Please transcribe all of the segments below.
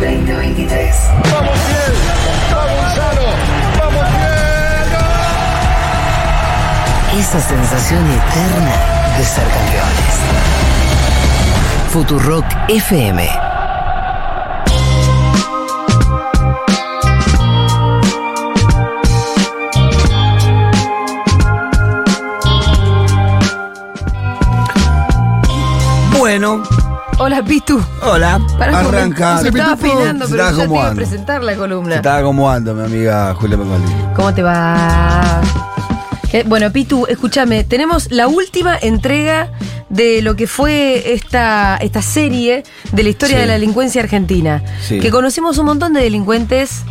2023. ¡Vamos bien! ¡Vamos Gonzalo! ¡Vamos bien! Esa sensación eterna de ser campeones. Futurock FM. Bueno, Hola, Pitu. hola, Pará un arranca. Se estaba peinando, Se pero estaba ya te iba a presentar la Se columna. estaba acomodando mi amiga Julia Pacoli. ¿Cómo te va? Bueno, Pitu, escúchame, tenemos la última entrega de lo que fue esta, esta serie de la historia Sí. de la delincuencia argentina. Sí. Que conocimos un montón de delincuentes.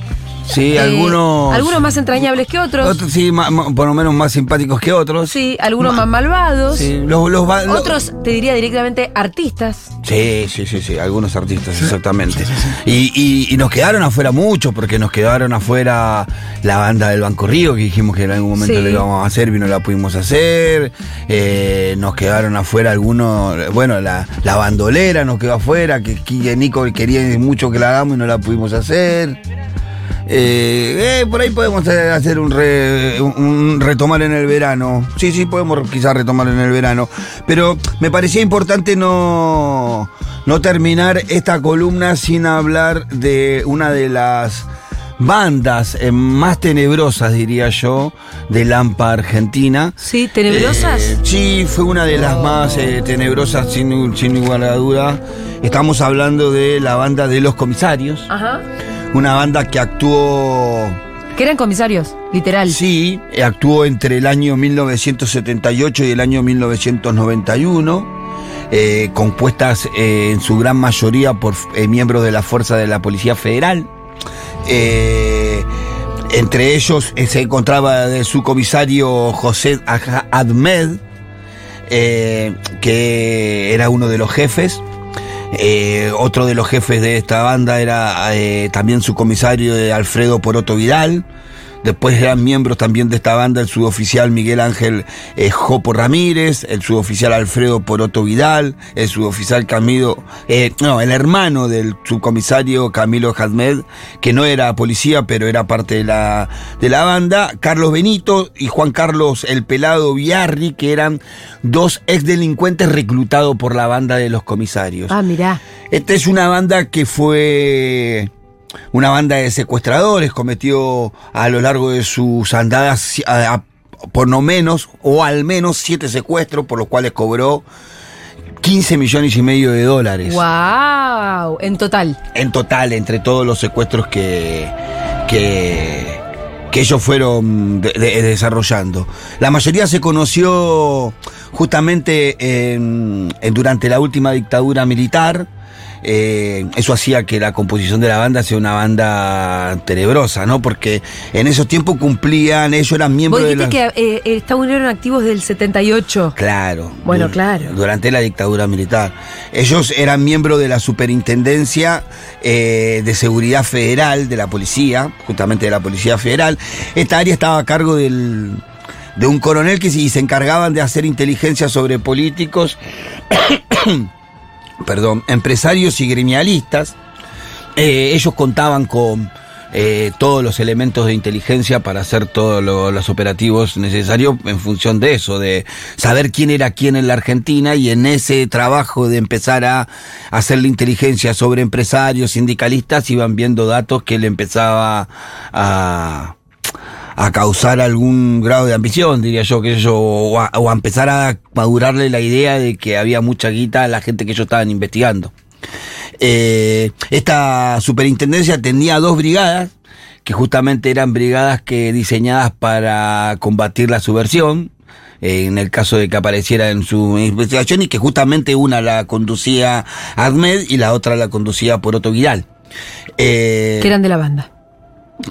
Sí, eh, algunos. Algunos más entrañables que otros. Otros, sí, ma- ma- por lo menos más simpáticos que otros. Sí, algunos Ma- más malvados. Sí, los, los Otros, te diría directamente, artistas. Sí, sí, sí, sí, algunos artistas, exactamente. Y, y- y nos quedaron afuera muchos, porque nos quedaron afuera la banda del Banco Río, que dijimos que en algún momento Sí. lo íbamos a hacer y no la pudimos hacer. Eh, nos quedaron afuera algunos, bueno, la, la bandolera nos quedó afuera, que, que Nico quería mucho que la hagamos y no la pudimos hacer. Eh, eh, por ahí podemos hacer un, re- un- un retomar en el verano. Sí, sí, podemos quizás retomar en el verano. Pero me parecía importante no, no terminar esta columna sin hablar de una de las bandas eh, más tenebrosas, diría yo, de Lampa Argentina. Sí, tenebrosas. Eh, sí, fue una de las más eh, tenebrosas, sin, sin lugar a duda. Estamos hablando de la banda de los comisarios. Ajá. Una banda que actuó, Que eran comisarios, literal. sí, eh, actuó entre el año 1978 y el año 1991, eh, compuestas eh, en su gran mayoría por eh, miembros de la Fuerza de la Policía Federal. Entre ellos se encontraba su comisario José Ahmed, que era uno de los jefes. Eh, otro de los jefes de esta banda era eh, también su comisario de Alfredo Poroto Vidal. Después eran miembros también de esta banda el suboficial Miguel Ángel eh, Jopo Ramírez, el suboficial Alfredo Poroto Vidal, el suboficial Camilo, eh, no, el hermano del subcomisario Camilo Hadmed, que no era policía, pero era parte de la, de la banda, Carlos Benito y Juan Carlos El Pelado Viarri, que eran dos exdelincuentes reclutados por la banda de los comisarios. Ah, mirá. Esta es una banda que fue una banda de secuestradores, cometió a lo largo de sus andadas a- a- por no menos o al menos siete secuestros, por los cuales cobró 15 millones y medio de dólares. ¡Wow! En total. En total, entre todos los secuestros que, que, que ellos fueron de- de- desarrollando. La mayoría se conoció justamente en- en- durante la última dictadura militar. Eh, eso hacía que la composición de la banda sea una banda tenebrosa, ¿no? Porque en esos tiempos cumplían, ellos eran miembros Vos de dijiste la... que eh, eh, Estados Unidos eran activos del 78. Claro. Bueno, claro. Durante la dictadura militar. Ellos eran miembros de la Superintendencia eh, de Seguridad Federal de la Policía, justamente de la Policía Federal. Esta área estaba a cargo del, de un coronel que sí, se encargaban de hacer inteligencia sobre políticos, perdón, empresarios y gremialistas. Eh, ellos contaban con eh, todos los elementos de inteligencia para hacer todos lo- los operativos necesarios en función de eso, de saber quién era quién en la Argentina y en ese trabajo de empezar a hacer la inteligencia sobre empresarios, sindicalistas, iban viendo datos que le empezaba a a causar algún grado de ambición, diría yo, que yo, o a, o a empezar a madurarle la idea de que había mucha guita a la gente que ellos estaban investigando. Eh, esta superintendencia tenía dos brigadas, que justamente eran brigadas que diseñadas para combatir la subversión, en el caso de que apareciera en su investigación, y que justamente una la conducía Ahmed y la otra la conducía por Otto Vidal. Eh, Que eran de la banda.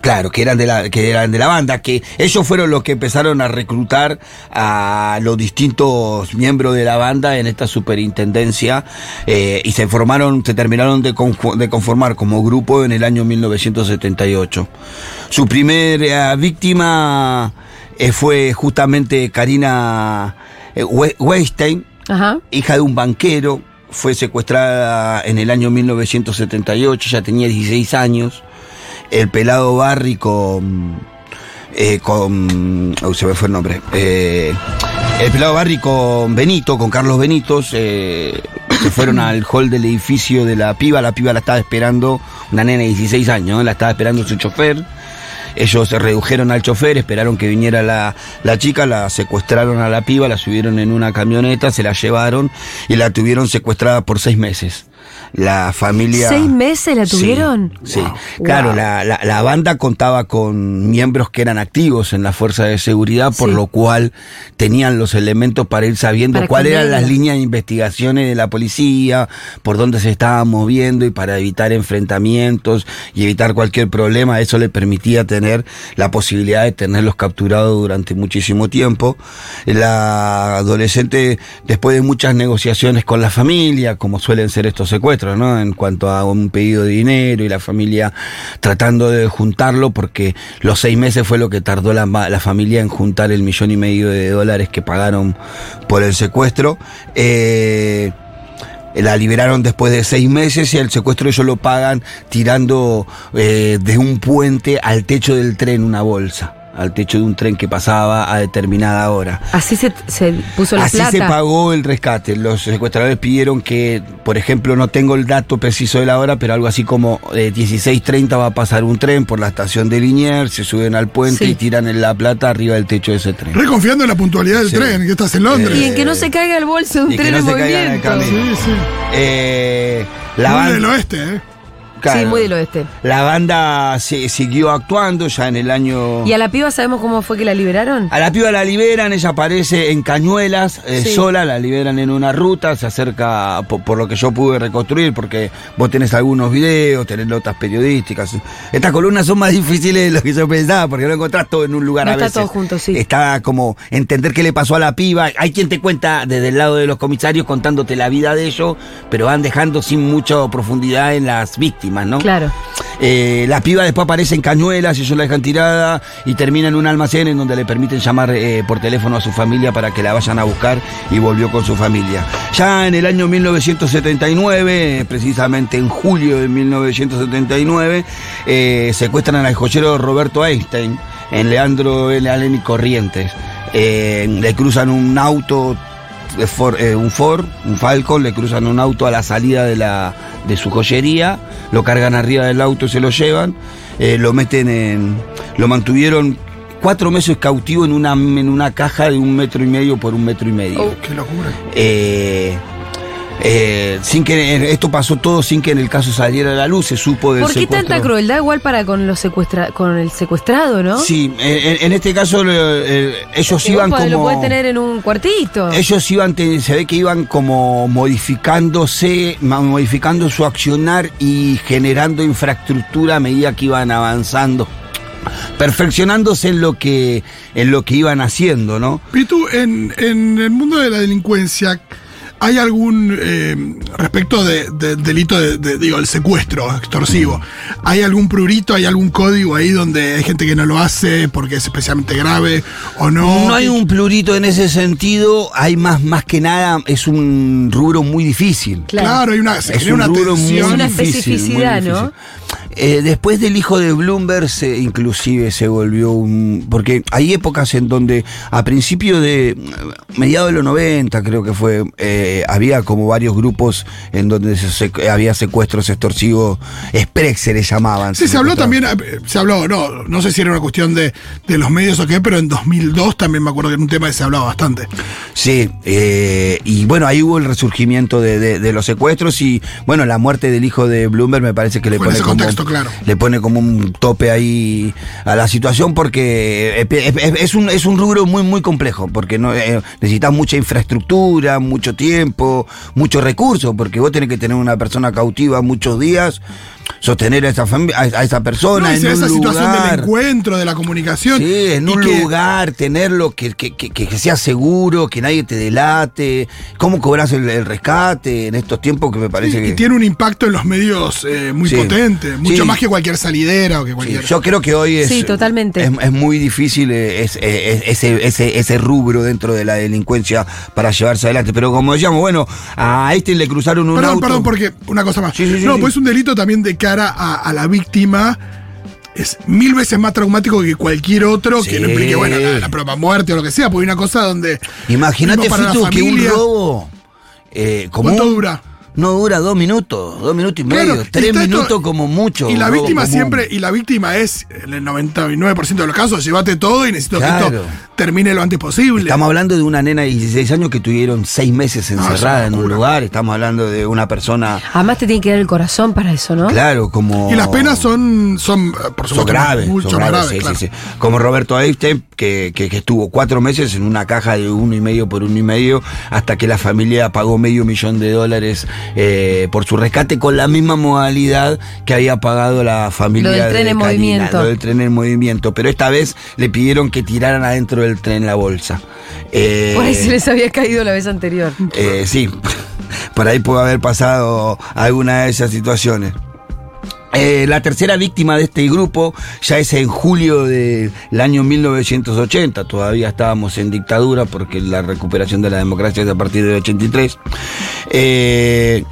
Claro, que eran de la, que eran de la banda, que ellos fueron los que empezaron a reclutar a los distintos miembros de la banda en esta superintendencia eh, y se formaron, se terminaron de, conformar como grupo en el año 1978. Su primera víctima eh, fue justamente Karina eh, We- Weinstein, Ajá. hija de un banquero, fue secuestrada en el año 1978, ya tenía 16 años. El pelado Barry con. eh, con. se me fue el nombre. Eh, el pelado Barry con Benito, con Carlos Benitos, eh, se fueron al hall del edificio de la piba. La piba la estaba esperando, una nena de 16 años, la estaba esperando su chofer. Ellos se redujeron al chofer, esperaron que viniera la, la chica, la secuestraron a la piba, la subieron en una camioneta, se la llevaron y la tuvieron secuestrada por seis meses. La familia. ¿Seis meses la tuvieron? Sí, Wow. claro, Wow. la, la- la banda contaba con miembros que eran activos en la fuerza de seguridad, por Sí. lo cual tenían los elementos para ir sabiendo cuáles eran las líneas de investigaciones de la policía, por dónde se estaban moviendo y para evitar enfrentamientos y evitar cualquier problema, eso le permitía tener la posibilidad de tenerlos capturados durante muchísimo tiempo. La adolescente, después de muchas negociaciones con la familia, como suelen ser estos secuestros, En cuanto a un pedido de dinero y la familia tratando de juntarlo, porque los seis meses fue lo que tardó la, la familia en juntar el millón y medio de dólares que pagaron por el secuestro. Eh, la liberaron después de seis meses y el secuestro ellos lo pagan tirando eh, de un puente al techo del tren una bolsa, al techo de un tren que pasaba a determinada hora. Así se, se puso la Así plata. se pagó el rescate. Los secuestradores pidieron que, por ejemplo, no tengo el dato preciso de la hora, pero algo así como eh, 16.30 va a pasar un tren por la estación de Liniers, se suben al puente Sí. y tiran en la plata arriba del techo de ese tren. Reconfiando en la puntualidad del Sí. tren, que estás en Londres. Y en que no se caiga el bolso de un Y que tren no en se caiga en el movimiento. Sí, sí. Eh, la Muy del oeste, ¿eh? Claro, Sí, muy del oeste. La banda se- siguió actuando ya en el año... ¿Y a la piba sabemos cómo fue que la liberaron? A la piba la liberan, ella aparece en Cañuelas, eh, Sí. sola, la liberan en una ruta, se acerca, por, por lo que yo pude reconstruir, porque vos tenés algunos videos, tenés notas periodísticas. Estas columnas son más difíciles de lo que yo pensaba, porque no encontrás todo en un lugar No a está veces. todo junto, sí. Está como entender qué le pasó a la piba. Hay quien te cuenta desde el lado de los comisarios contándote la vida de ellos, pero van dejando sin mucha profundidad en las víctimas, ¿no? Claro. Eh, la piba después aparece en cañuelas, ellos la dejan tirada y termina en un almacén en donde le permiten llamar eh, por teléfono a su familia para que la vayan a buscar y volvió con su familia. Ya en el año 1979, eh, precisamente en julio de 1979, eh, secuestran al joyero Roberto Einstein en Leandro L. Allen y Corrientes. Eh, le cruzan un auto eh, un Ford, un Falcon, le cruzan un auto a la salida de, la, de su joyería, lo cargan arriba del auto y se lo llevan, eh, lo meten en. lo mantuvieron cuatro meses cautivo en una, en una caja de un metro y medio por un metro y medio. Oh. Qué locura. Eh, eh, sin que esto pasó todo sin que en el caso saliera a la luz, se supo del ¿Por qué secuestro. tanta crueldad igual para con los secuestra con el secuestrado, no? Sí, en, en este caso eh, eh, ellos iban como Lo tener en un cuartito. Ellos iban, se ve que iban como modificándose, modificando su accionar y generando infraestructura a medida que iban avanzando, perfeccionándose en lo que, en lo que iban haciendo, ¿no? Pitu, en, en el mundo de la delincuencia, ¿hay algún, eh, respecto de, de- delito de, de- digo, el secuestro extorsivo, ¿hay algún prurito, hay algún código ahí donde hay gente que no lo hace porque es especialmente grave o no? No hay un plurito en ese sentido, hay más, más que nada, es un rubro muy difícil. Claro, hay una, se Es genera un una rubro muy tensión. Es una difícil, especificidad, muy ¿no? difícil. Eh, después del hijo de Bloomberg, se, inclusive se volvió un... Porque hay épocas en donde a principio de... mediados de los 90 creo que fue, eh, había como varios grupos en donde se- se- había secuestros extorsivos, express se les llamaban. Sí, se habló también, eh, se habló, no, no sé si era una cuestión de, de los medios o qué, pero en 2002 también me acuerdo que era un tema que se hablaba bastante. Sí, eh, y bueno, ahí hubo el resurgimiento de, de- de los secuestros y bueno, la muerte del hijo de Bloomberg me parece que le pone ese como, contexto, claro. le pone como un tope ahí a la situación porque eh, es, un, es un rubro muy muy complejo porque no eh, necesitas mucha infraestructura, mucho tiempo, muchos recursos porque vos tenés que tener una persona cautiva muchos días sostener a esa, a, esa persona No, y en sea un esa situación del lugar. encuentro, de la comunicación. Sí, en y un que- lugar, tenerlo, que, que, que, que sea seguro, que nadie te delate. ¿Cómo cobras el, el rescate en estos tiempos que me parece y que. tiene un impacto en los medios eh, muy Sí. potente, mucho Sí. más que cualquier salidera o que Sí, cualquier. yo creo que hoy es. Sí, totalmente. Es, es muy difícil eh, es- es- ese, ese, ese rubro dentro de la delincuencia para llevarse adelante. Pero como decíamos, bueno, a este le cruzaron un Perdón, auto. perdón, porque una cosa más. Sí, sí, sí, no, sí. pues es un delito también de cara a, a la víctima. Es mil veces más traumático que cualquier otro que no implique, bueno, la, la propia muerte o lo que sea, porque hay una cosa donde. Imagínate, Fitu, que un robo. Eh, ¿Cuánto dura? No dura dos minutos, dos minutos y Claro, medio, y tres esto- minutos como mucho. Y la víctima común. siempre, y la víctima es, en el 99% de los casos, llévate todo y necesito que esto termine lo antes posible. Estamos hablando de una nena de 16 años que tuvieron seis meses es encerrada en un lugar. Estamos hablando de una persona, Además te tiene que dar el corazón para eso, ¿no? claro, como. Y las penas son, son eh, por Son supuesto, graves, mucho son más graves, graves. sí, claro. sí, sí. Como Roberto Einstein, que, que- que estuvo cuatro meses en una caja de uno y medio por uno y medio, hasta que la familia pagó medio millón de dólares eh, por su rescate, con la misma modalidad que había pagado la familia Lo del tren de en movimiento. Lo del tren en movimiento. Pero esta vez le pidieron que tiraran adentro del tren la bolsa. Eh, Por ahí se les había caído la vez anterior. eh, sí, por ahí puede haber pasado alguna de esas situaciones. Eh, la tercera víctima de este grupo ya es en julio del año 1980, todavía estábamos en dictadura porque la recuperación de la democracia es a partir del 83. Eh,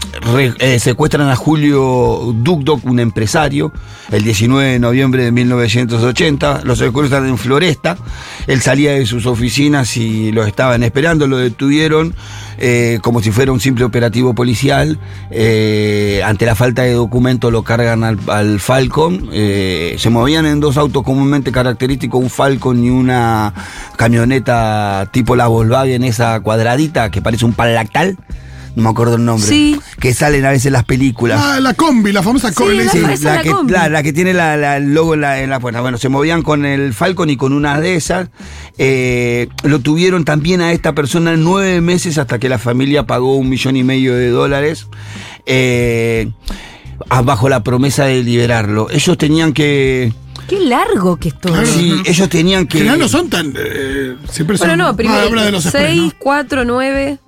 eh, secuestran a Julio Dugdok, un empresario, el 19 de noviembre de 1980, lo secuestran en Floresta, él salía de sus oficinas y lo estaban esperando, lo detuvieron eh, como si fuera un simple operativo policial. Eh, ante la falta de documento lo cargan al, al Falcon. Eh, se movían en dos autos comúnmente característicos, un Falcon y una camioneta tipo la Volkswagen, esa cuadradita que parece un pan lactal. No me acuerdo el nombre. Sí. Que salen a veces en las películas. Ah, la combi, la famosa combi. la sí. la, la que, combi. la- la que tiene la, la- el logo en la, en la puerta. Bueno, se movían con el Falcon y con una de esas. Eh, lo tuvieron también a esta persona nueve meses hasta que la familia pagó un millón y medio de dólares. eh, bajo la promesa de liberarlo. Ellos tenían que. Qué largo que es todo. Claro. Sí, ellos tenían En que. general no son tan. eh, siempre son. Bueno, no, primero habla de los express, 6, ¿no? 4, 9.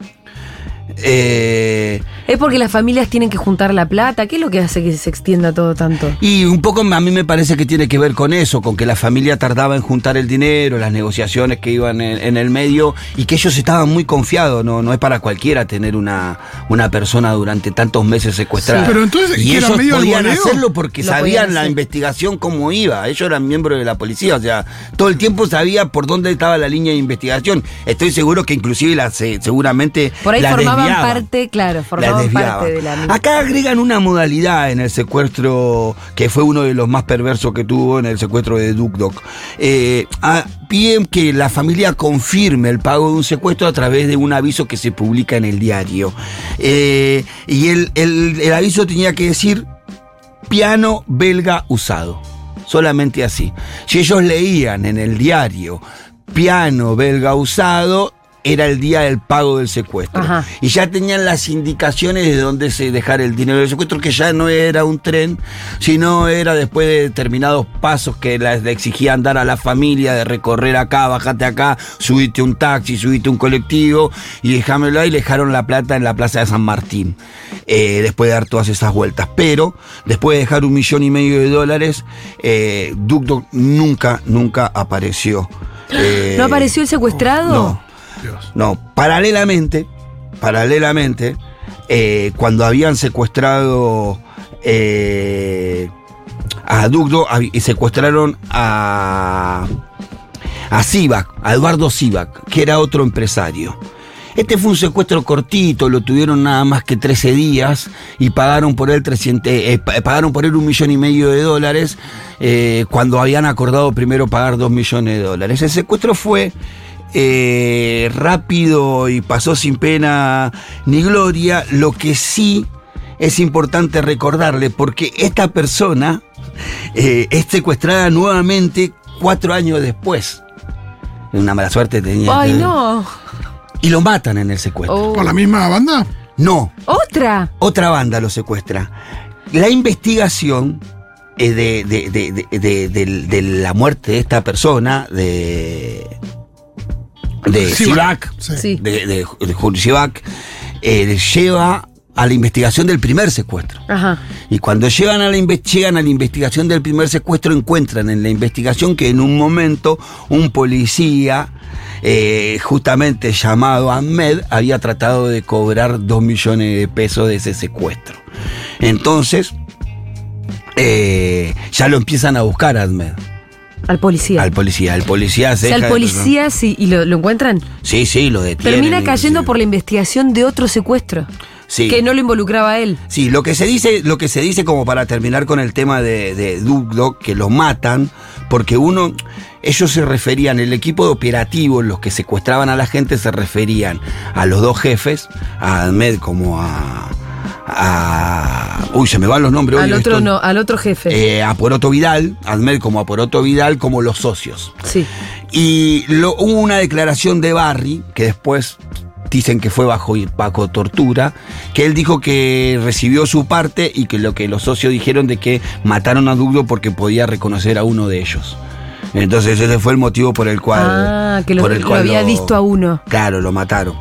Eh, Es porque las familias tienen que juntar la plata. ¿Qué es lo que hace que se extienda todo tanto? Y un poco a mí me parece que tiene que ver con eso, con que la familia tardaba en juntar el dinero, las negociaciones que iban en, en el medio y que ellos estaban muy confiados, no, no es para cualquiera tener una, una persona durante tantos meses secuestrada. Sí, pero entonces, y ¿que era ellos medio podían hacerlo porque Lo sabían la investigación cómo iba, ellos eran miembros de la policía, o sea, todo el tiempo sabía por dónde estaba la línea de investigación. Estoy seguro que inclusive la, se- seguramente Por ahí la formaban parte, claro, Las formaban desviaban. parte de la Acá agregan una modalidad en el secuestro que fue uno de los más perversos que tuvo en el secuestro de Duke Dog. Eh, piden que la familia confirme el pago de un secuestro a través de un aviso que se publica en el diario. Eh, y el, el- el aviso tenía que decir piano belga usado. Solamente así. Si ellos leían en el diario piano belga usado, era el día del pago del secuestro. Ajá. Y ya tenían las indicaciones de dónde se dejar el dinero del secuestro, que ya no era un tren, sino era después de determinados pasos que les le exigían dar a la familia, de recorrer acá, bajate acá, subite un taxi, subite un colectivo, y dejámelo ahí, le dejaron la plata en la plaza de San Martín, eh, después de dar todas esas vueltas. Pero, después de dejar un millón y medio de dólares, eh, nunca, nunca apareció. Eh, ¿No apareció el secuestrado? No. No, paralelamente, paralelamente, eh, cuando habían secuestrado eh, a Dugdo hab- y secuestraron a, a Sivak, a Eduardo Sivak, que era otro empresario. Este fue un secuestro cortito, lo tuvieron nada más que 13 días y pagaron por él 300, eh, pa- pagaron por él un millón y medio de dólares cuando habían acordado primero pagar dos millones de dólares. El secuestro fue eh, rápido y pasó sin pena ni gloria. Lo que sí es importante recordarle, porque esta persona eh, es secuestrada nuevamente cuatro años después. Una mala suerte tenía. Ay, que- no. Y lo matan en el secuestro. Oh. ¿Por la misma banda? No, ¿Otra? otra banda lo secuestra. la investigación eh, de, de- de- de- de- de- de la muerte de esta persona, de, de Sivak. Sí. Sí. de, de, de Julio Sivak, eh, lleva a la investigación del primer secuestro. Ajá. Y cuando llegan a la, llegan a la investigación del primer secuestro, encuentran en la investigación que en un momento un policía, eh, justamente llamado Ahmed, había tratado de cobrar dos millones de pesos de ese secuestro. Entonces, eh, ya lo empiezan a buscar a Ahmed, Al policía. al policía. El policía o se sea, el deja de- policía, sí, y lo, lo encuentran, Sí, sí, lo detienen. termina cayendo por la investigación de otro secuestro. Sí. Que no lo involucraba a él. Sí, lo que se dice, lo que se dice como para terminar con el tema de, de Dugdog, que lo matan, porque uno, ellos se referían, el equipo de operativos, los que secuestraban a la gente, se referían a los dos jefes, a Ahmed como a. a uy, se me van los nombres. Al hoy, otro no, al otro jefe. eh, a Poroto Vidal, Ahmed como a Poroto Vidal, como los socios. sí. Y lo- hubo una declaración de Barry, que después dicen que fue bajo, bajo tortura, que él dijo que recibió su parte y que lo que los socios dijeron de que mataron a Dugdo porque podía reconocer a uno de ellos. Entonces ese fue el motivo por el cual... Ah, que lo, por el lo cual había lo- visto a uno. Claro, lo mataron.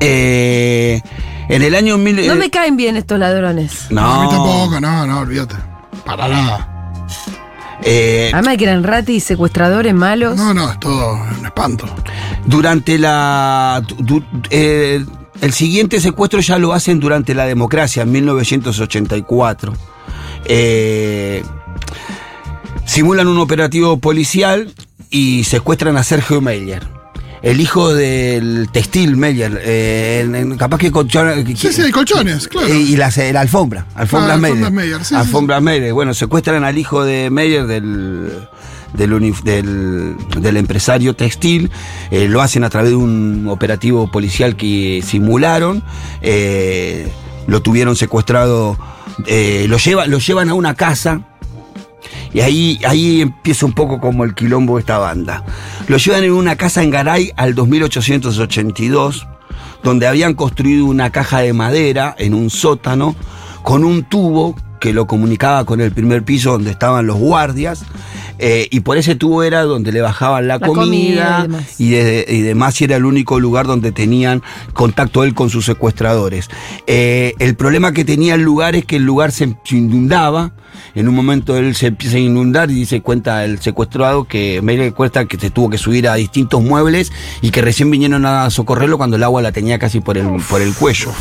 Eh, en el año... Mil, No eh, me caen bien estos ladrones. no, A mí tampoco, no, no, olvídate. Para nada. eh, Además de que eran ratis, secuestradores malos. No, no, es todo un espanto. Durante la. du- eh, el siguiente secuestro ya lo hacen durante la democracia, en 1984. Eh, simulan un operativo policial y secuestran a Sergio Meyer. El hijo del textil Meyer. eh, capaz que que- Sí, sí, colchones, claro. eh, y la, la alfombra, alfombra Ah, Meyer. alfombras Meyer, sí, sí, Alfombra Meyer. Bueno, secuestran al hijo de Meyer del, del, uni- del, del empresario textil. eh, lo hacen a través de un operativo policial que simularon. eh, lo tuvieron secuestrado. eh, lo, lleva, lo llevan a una casa. Y ahí, ahí empieza un poco como el quilombo de esta banda. Lo llevan en una casa en Garay al 2882, donde habían construido una caja de madera en un sótano con un tubo que lo comunicaba con el primer piso donde estaban los guardias. eh, y por ese tubo era donde le bajaban la, La comida comida, y demás. y, de- y demás era el único lugar donde tenían contacto él con sus secuestradores. Eh, el problema que tenía el lugar es que el lugar se inundaba. En un momento él se empieza a inundar y dice cuenta el secuestrado que me cuesta que se tuvo que subir a distintos muebles y que recién vinieron a socorrerlo cuando el agua la tenía casi por el, por el cuello.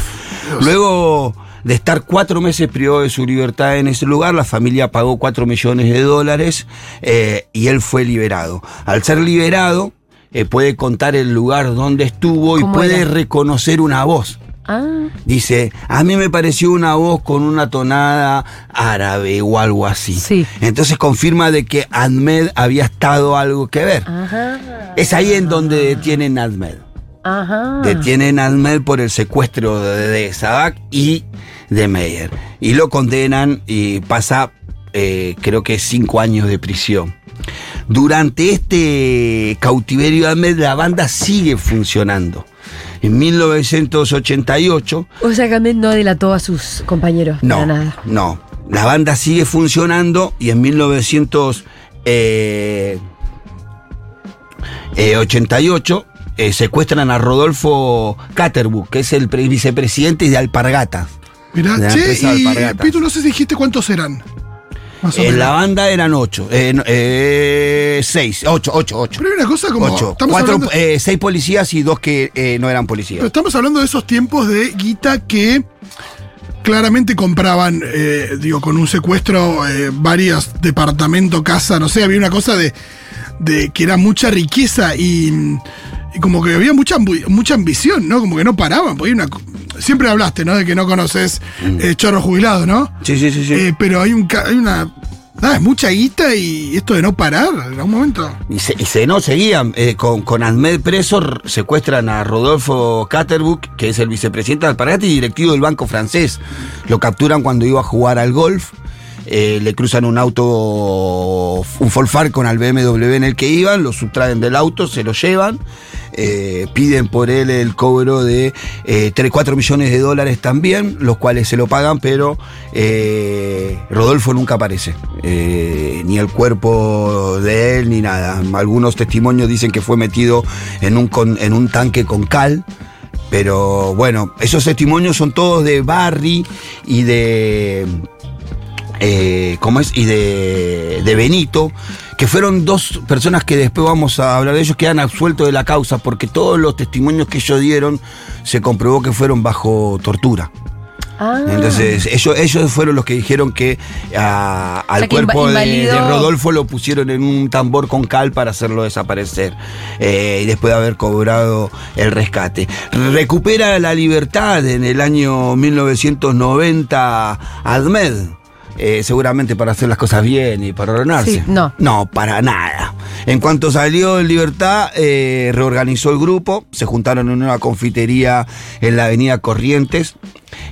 Luego de estar cuatro meses privado de su libertad en ese lugar, la familia pagó cuatro millones de dólares eh, y él fue liberado. Al ser liberado, eh, puede contar el lugar donde estuvo y ¿Cómo puede era? reconocer una voz. Ah, Dice, a mí me pareció una voz con una tonada árabe o algo así. Sí. Entonces confirma de que Ahmed había estado algo que ver. ajá. Es ahí en donde detienen a Ahmed. Ajá. Detienen a Ahmed por el secuestro de, de Sadak y de Meyer. Y lo condenan y pasa, eh, creo que cinco años de prisión. Durante este cautiverio de Ahmed, la banda sigue funcionando. En 1988, O sea que Ahmed no delató a sus compañeros. no, Para nada. no. La banda sigue funcionando y en 1988 eh, secuestran a Rodolfo Caterbuck, que es el pre- vicepresidente de Alpargata. Mirá, de che, y Alpargatas. Pitu, no sé si dijiste cuántos eran. O En la banda eran ocho, eh, eh, seis, ocho, ocho, ocho. Pero una cosa como. Ocho. Cuatro, hablando, eh, seis policías y dos que eh, no eran pero policías. estamos hablando de esos tiempos de guita que claramente compraban, eh, digo, con un secuestro, eh, varios departamentos, casa, no sé, había una cosa de, de que era mucha riqueza y, y como que había mucha, mucha ambición, ¿no? Como que no paraban. porque una, siempre hablaste, ¿no? De que no conoces eh, chorros jubilados, ¿no? Sí, sí, sí, sí. Eh, pero hay, un, ca- hay una. Nada, es mucha guita y esto de no parar en algún momento. Y se, y se no seguían. eh, con, con Ahmed preso r- secuestran a Rodolfo Caterbuck, que es el vicepresidente de Alpargata y directivo del Banco Francés. Lo capturan cuando iba a jugar al golf. Eh, le cruzan un auto, un Ford Falcon al BMW en el que iban, lo sustraen del auto, se lo llevan, eh, piden por él el cobro de eh, 3, 4 millones de dólares también, los cuales se lo pagan, pero eh, Rodolfo nunca aparece, ni el cuerpo de él ni nada. Algunos testimonios dicen que fue metido en un, en un tanque con cal. Pero bueno, esos testimonios son todos de Barry y de. Eh, ¿Cómo es? Y de, de Benito, que fueron dos personas que después vamos a hablar de ellos, que han absuelto de la causa, porque todos los testimonios que ellos dieron se comprobó que fueron bajo tortura. Ah. Entonces, ellos, ellos fueron los que dijeron que al sea, cuerpo de, Rodolfo lo pusieron en un tambor con cal para hacerlo desaparecer. eh, y después de haber cobrado el rescate. Recupera la libertad en el año 1990 Ahmed. Eh, seguramente para hacer las cosas bien y para ordenarse. Sí, no. No, para nada. En cuanto salió en libertad, eh, reorganizó el grupo, se juntaron en una confitería en la avenida Corrientes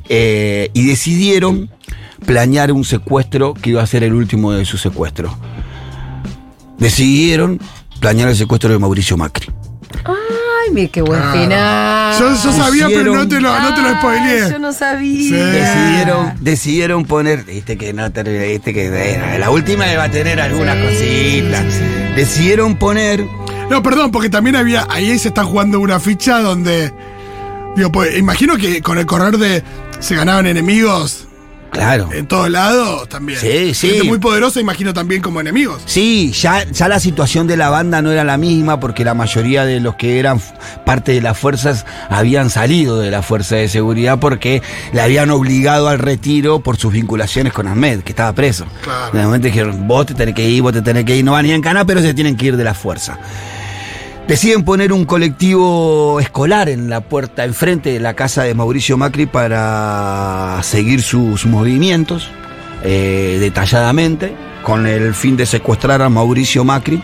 eh, y decidieron planear un secuestro que iba a ser el último de su secuestro. Decidieron planear el secuestro de Mauricio Macri. Ay, qué buen final. Yo, yo sabía, pero no te lo, no te lo spoileé. Yo no sabía. Sí. Decidieron, decidieron poner, viste que no te, viste que eh, la última va a tener algunas Sí, cositas. Decidieron poner No, perdón, porque también había. Ahí se está jugando una ficha donde. Digo, pues imagino que con el correr de. Se ganaban enemigos Claro. en todos lados también. Sí, sí. Gente muy poderosa, imagino también como enemigos. Sí, ya, ya la situación de la banda no era la misma porque la mayoría de los que eran parte de las fuerzas habían salido de la fuerza de seguridad porque le habían obligado al retiro por sus vinculaciones con Ahmed, que estaba preso. Claro. De momento dijeron, vos te tenés que ir, vos te tenés que ir, no van ni en cana, pero se tienen que ir de la fuerza. Deciden poner un colectivo escolar en la puerta, enfrente de la casa de Mauricio Macri para seguir sus movimientos eh, detalladamente, con el fin de secuestrar a Mauricio Macri.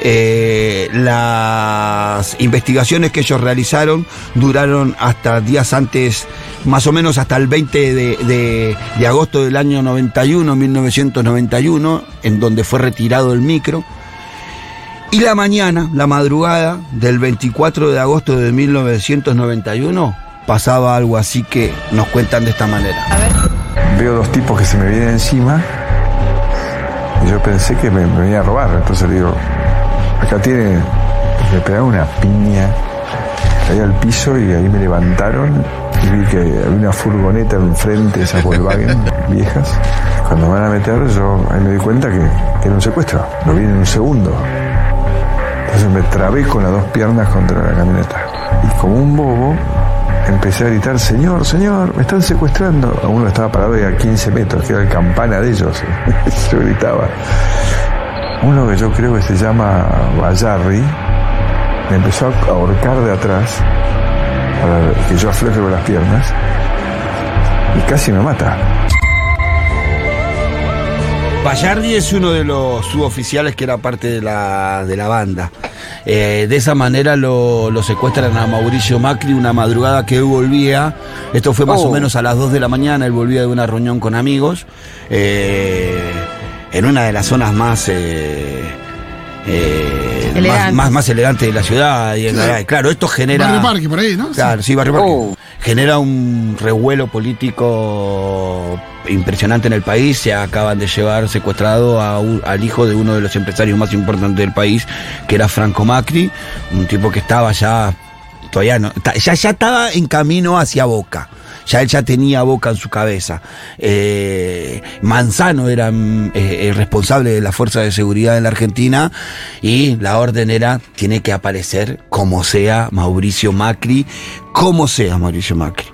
Eh, las investigaciones que ellos realizaron duraron hasta días antes, más o menos hasta el 20 de, de- de agosto del año 91, 1991, en donde fue retirado el micro. Y la mañana, la madrugada del 24 de agosto de 1991, pasaba algo así que nos cuentan de esta manera. Veo dos tipos que se me vienen encima y yo pensé que me, me venía a robar. Entonces le digo, acá tiene, le pegaron una piña, caí al piso y ahí me levantaron y vi que había una furgoneta enfrente, esas Volkswagen viejas. Cuando me van a meter, yo ahí me di cuenta que, que era un secuestro. Lo vi en un segundo. Entonces me trabé con las dos piernas contra la camioneta. Y como un bobo, empecé a gritar, señor, señor, me están secuestrando. A uno estaba parado a 15 metros, que era el campana de ellos. Yo gritaba. Uno que yo creo que se llama Bayarri, me empezó a ahorcar de atrás para que yo afloje con las piernas y casi me mata. Bayardi es uno de los suboficiales que era parte de la, de la banda. Eh, de esa manera lo, lo secuestran a Mauricio Macri una madrugada que él volvía. Esto fue más o menos a las 2 de la mañana. Él volvía de una reunión con amigos. eh, en una de las zonas más. eh, eh, más, Elegantes. más, más elegantes de la ciudad. Y claro, esto genera. Barrio Parque, por ahí, ¿no? Claro, sí, Barrio Parque. Genera un revuelo político impresionante en el país. Se acaban de llevar secuestrado a un- al hijo de uno de los empresarios más importantes del país, que era Franco Macri, un tipo que estaba ya, todavía no, ya, ya estaba en camino hacia Boca. Ya él ya tenía Boca en su cabeza. Eh, Manzano era mm, eh, el responsable de la Fuerza de Seguridad en la Argentina y la orden era, tiene que aparecer como sea Mauricio Macri, como sea Mauricio Macri.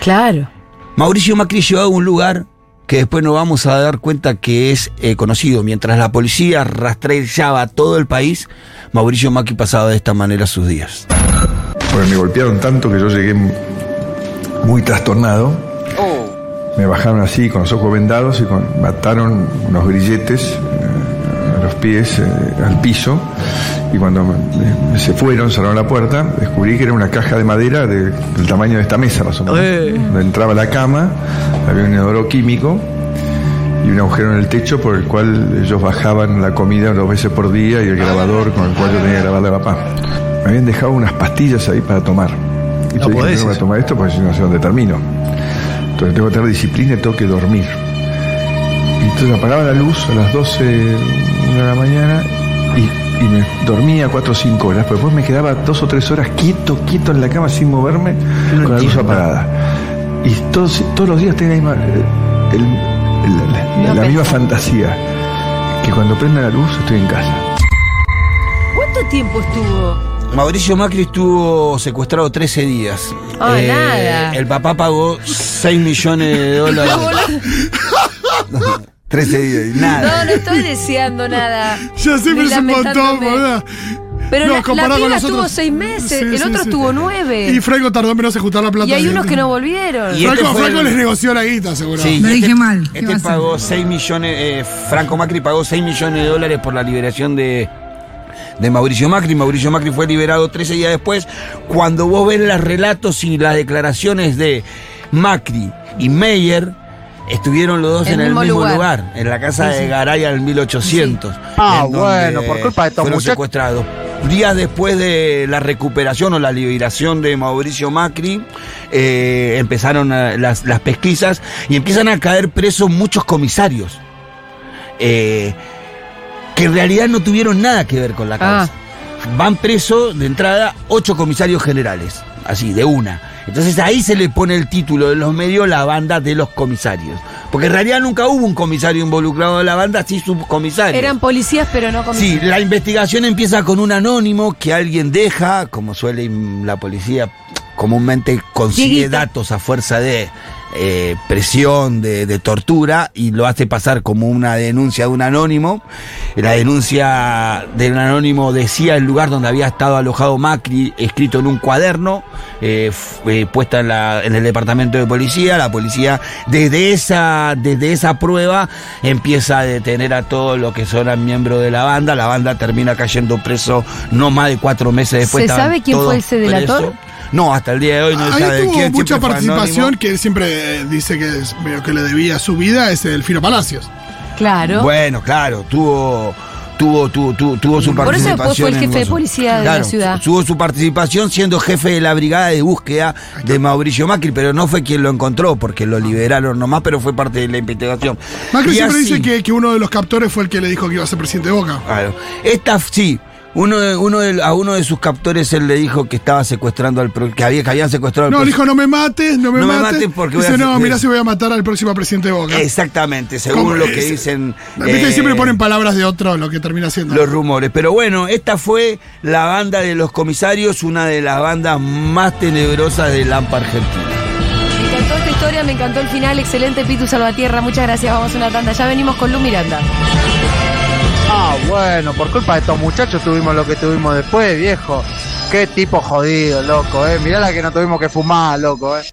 Claro. Mauricio Macri llevaba a un lugar que después nos vamos a dar cuenta que es eh, conocido. Mientras la policía rastreaba todo el país, Mauricio Macri pasaba de esta manera sus días. Bueno, me golpearon tanto que yo llegué muy trastornado. Me bajaron así con los ojos vendados y con, mataron unos grilletes eh, a los pies eh, al piso. Y cuando me- se fueron, cerraron la puerta, descubrí que era una caja de madera de- del tamaño de esta mesa, más o menos. Donde entraba la cama, había un inodoro químico y un agujero en el techo por el cual ellos bajaban la comida dos veces por día y el grabador con el cual yo tenía que grabarle a papá. Me habían dejado unas pastillas ahí para tomar. Y dije, podés no voy a tomar esto porque si no sé dónde termino. Entonces tengo que tener disciplina y tengo que dormir. Y entonces apagaba la luz a las 12 una de la mañana y, y me dormía 4 o 5 horas, pero después me quedaba dos o tres horas quieto, quieto en la cama sin moverme con la luz apagada. Y todos, todos los días tenía la misma, el- el- la- la misma fantasía, que cuando prenda la luz estoy en casa. ¿Cuánto tiempo estuvo? Mauricio Macri estuvo secuestrado 13 días. Eh, Ah, nada. El papá pagó 6 millones de dólares. 13 días, No, nada. no estoy deseando nada. Ya pero es un montón, boludo. Pero No, la, la piba estuvo otros- seis meses, Sí, el sí, otro sí. estuvo nueve. Y Franco tardó menos en juntar la plata. Y hay unos que no volvieron. Y este Franco, Franco el- les negoció la guita, seguro. Sí, Lo y dije mal. ¿Qué Este pagó 6 millones, eh, Franco Macri pagó 6 millones de dólares por la liberación de, de Mauricio Macri. Mauricio Macri fue liberado 13 días después. Cuando vos ves los relatos y las declaraciones de Macri y Meyer, estuvieron los dos El en el mismo lugar. lugar, en la casa de Garay en 1800. Ah, bueno, por culpa de estos fueron muchachos. secuestrados. Días después de la recuperación o la liberación de Mauricio Macri, eh, empezaron a- las, las pesquisas y empiezan a caer presos muchos comisarios. eh, que en realidad no tuvieron nada que ver con la causa. Van presos de entrada ocho comisarios generales, así, de una. Entonces ahí se le pone el título de los medios la banda de los comisarios. Porque en realidad nunca hubo un comisario involucrado en la banda, sí subcomisarios. Eran policías, pero no Sí, comisarios. la investigación empieza con un anónimo que alguien deja, como suele la policía comúnmente consigue datos a fuerza de eh, presión, de, de tortura, y lo hace pasar como una denuncia de un anónimo. La denuncia del anónimo decía el lugar donde había estado alojado Macri, escrito en un cuaderno, eh, eh, puesta en, la- en el departamento de policía. La policía, desde esa, desde esa prueba, empieza a detener a todos los que son miembros de la banda. La banda termina cayendo preso no más de cuatro meses después. ¿Se sabe quién fue ese delator? presos. No, hasta el día de hoy no se Ahí sabe tuvo quién. mucha participación anónimo. que él siempre eh, dice que es que le debía su vida, es Delfino Palacios. Claro. Bueno, claro, tuvo. Tuvo, tuvo, tuvo, tuvo su Por eso participación. después fue el jefe de policía de la ciudad. Tuvo su participación siendo jefe de la brigada de búsqueda de Mauricio Macri, pero no fue quien lo encontró, porque lo liberaron nomás, pero fue parte de la investigación. Macri Y siempre así- dice que, que uno de los captores fue el que le dijo que iba a ser presidente de Boca. Claro. Esta, sí. Uno, de- uno de- a uno de sus captores él le dijo que estaba secuestrando al pro- que había que habían secuestrado al No, dijo, no me mates, no me No me mates. porque voy a Dice, hacer- no, mirá si voy a matar al próximo presidente de Boca. Exactamente, según ¿Cómo lo es? que dicen que eh, siempre ponen palabras de otro, lo que termina siendo. los rumores. Pero bueno, esta fue la banda de los comisarios, una de las bandas más tenebrosas del AMPA Argentina. Me encantó esta historia, me encantó el final. Excelente, Pitu Salvatierra. Muchas gracias. Vamos a una tanda. Ya venimos con Lu Miranda. Ah, bueno, por culpa de estos muchachos tuvimos lo que tuvimos después, viejo. Qué tipo jodido, loco, eh. Mirá la que no tuvimos que fumar, loco, eh.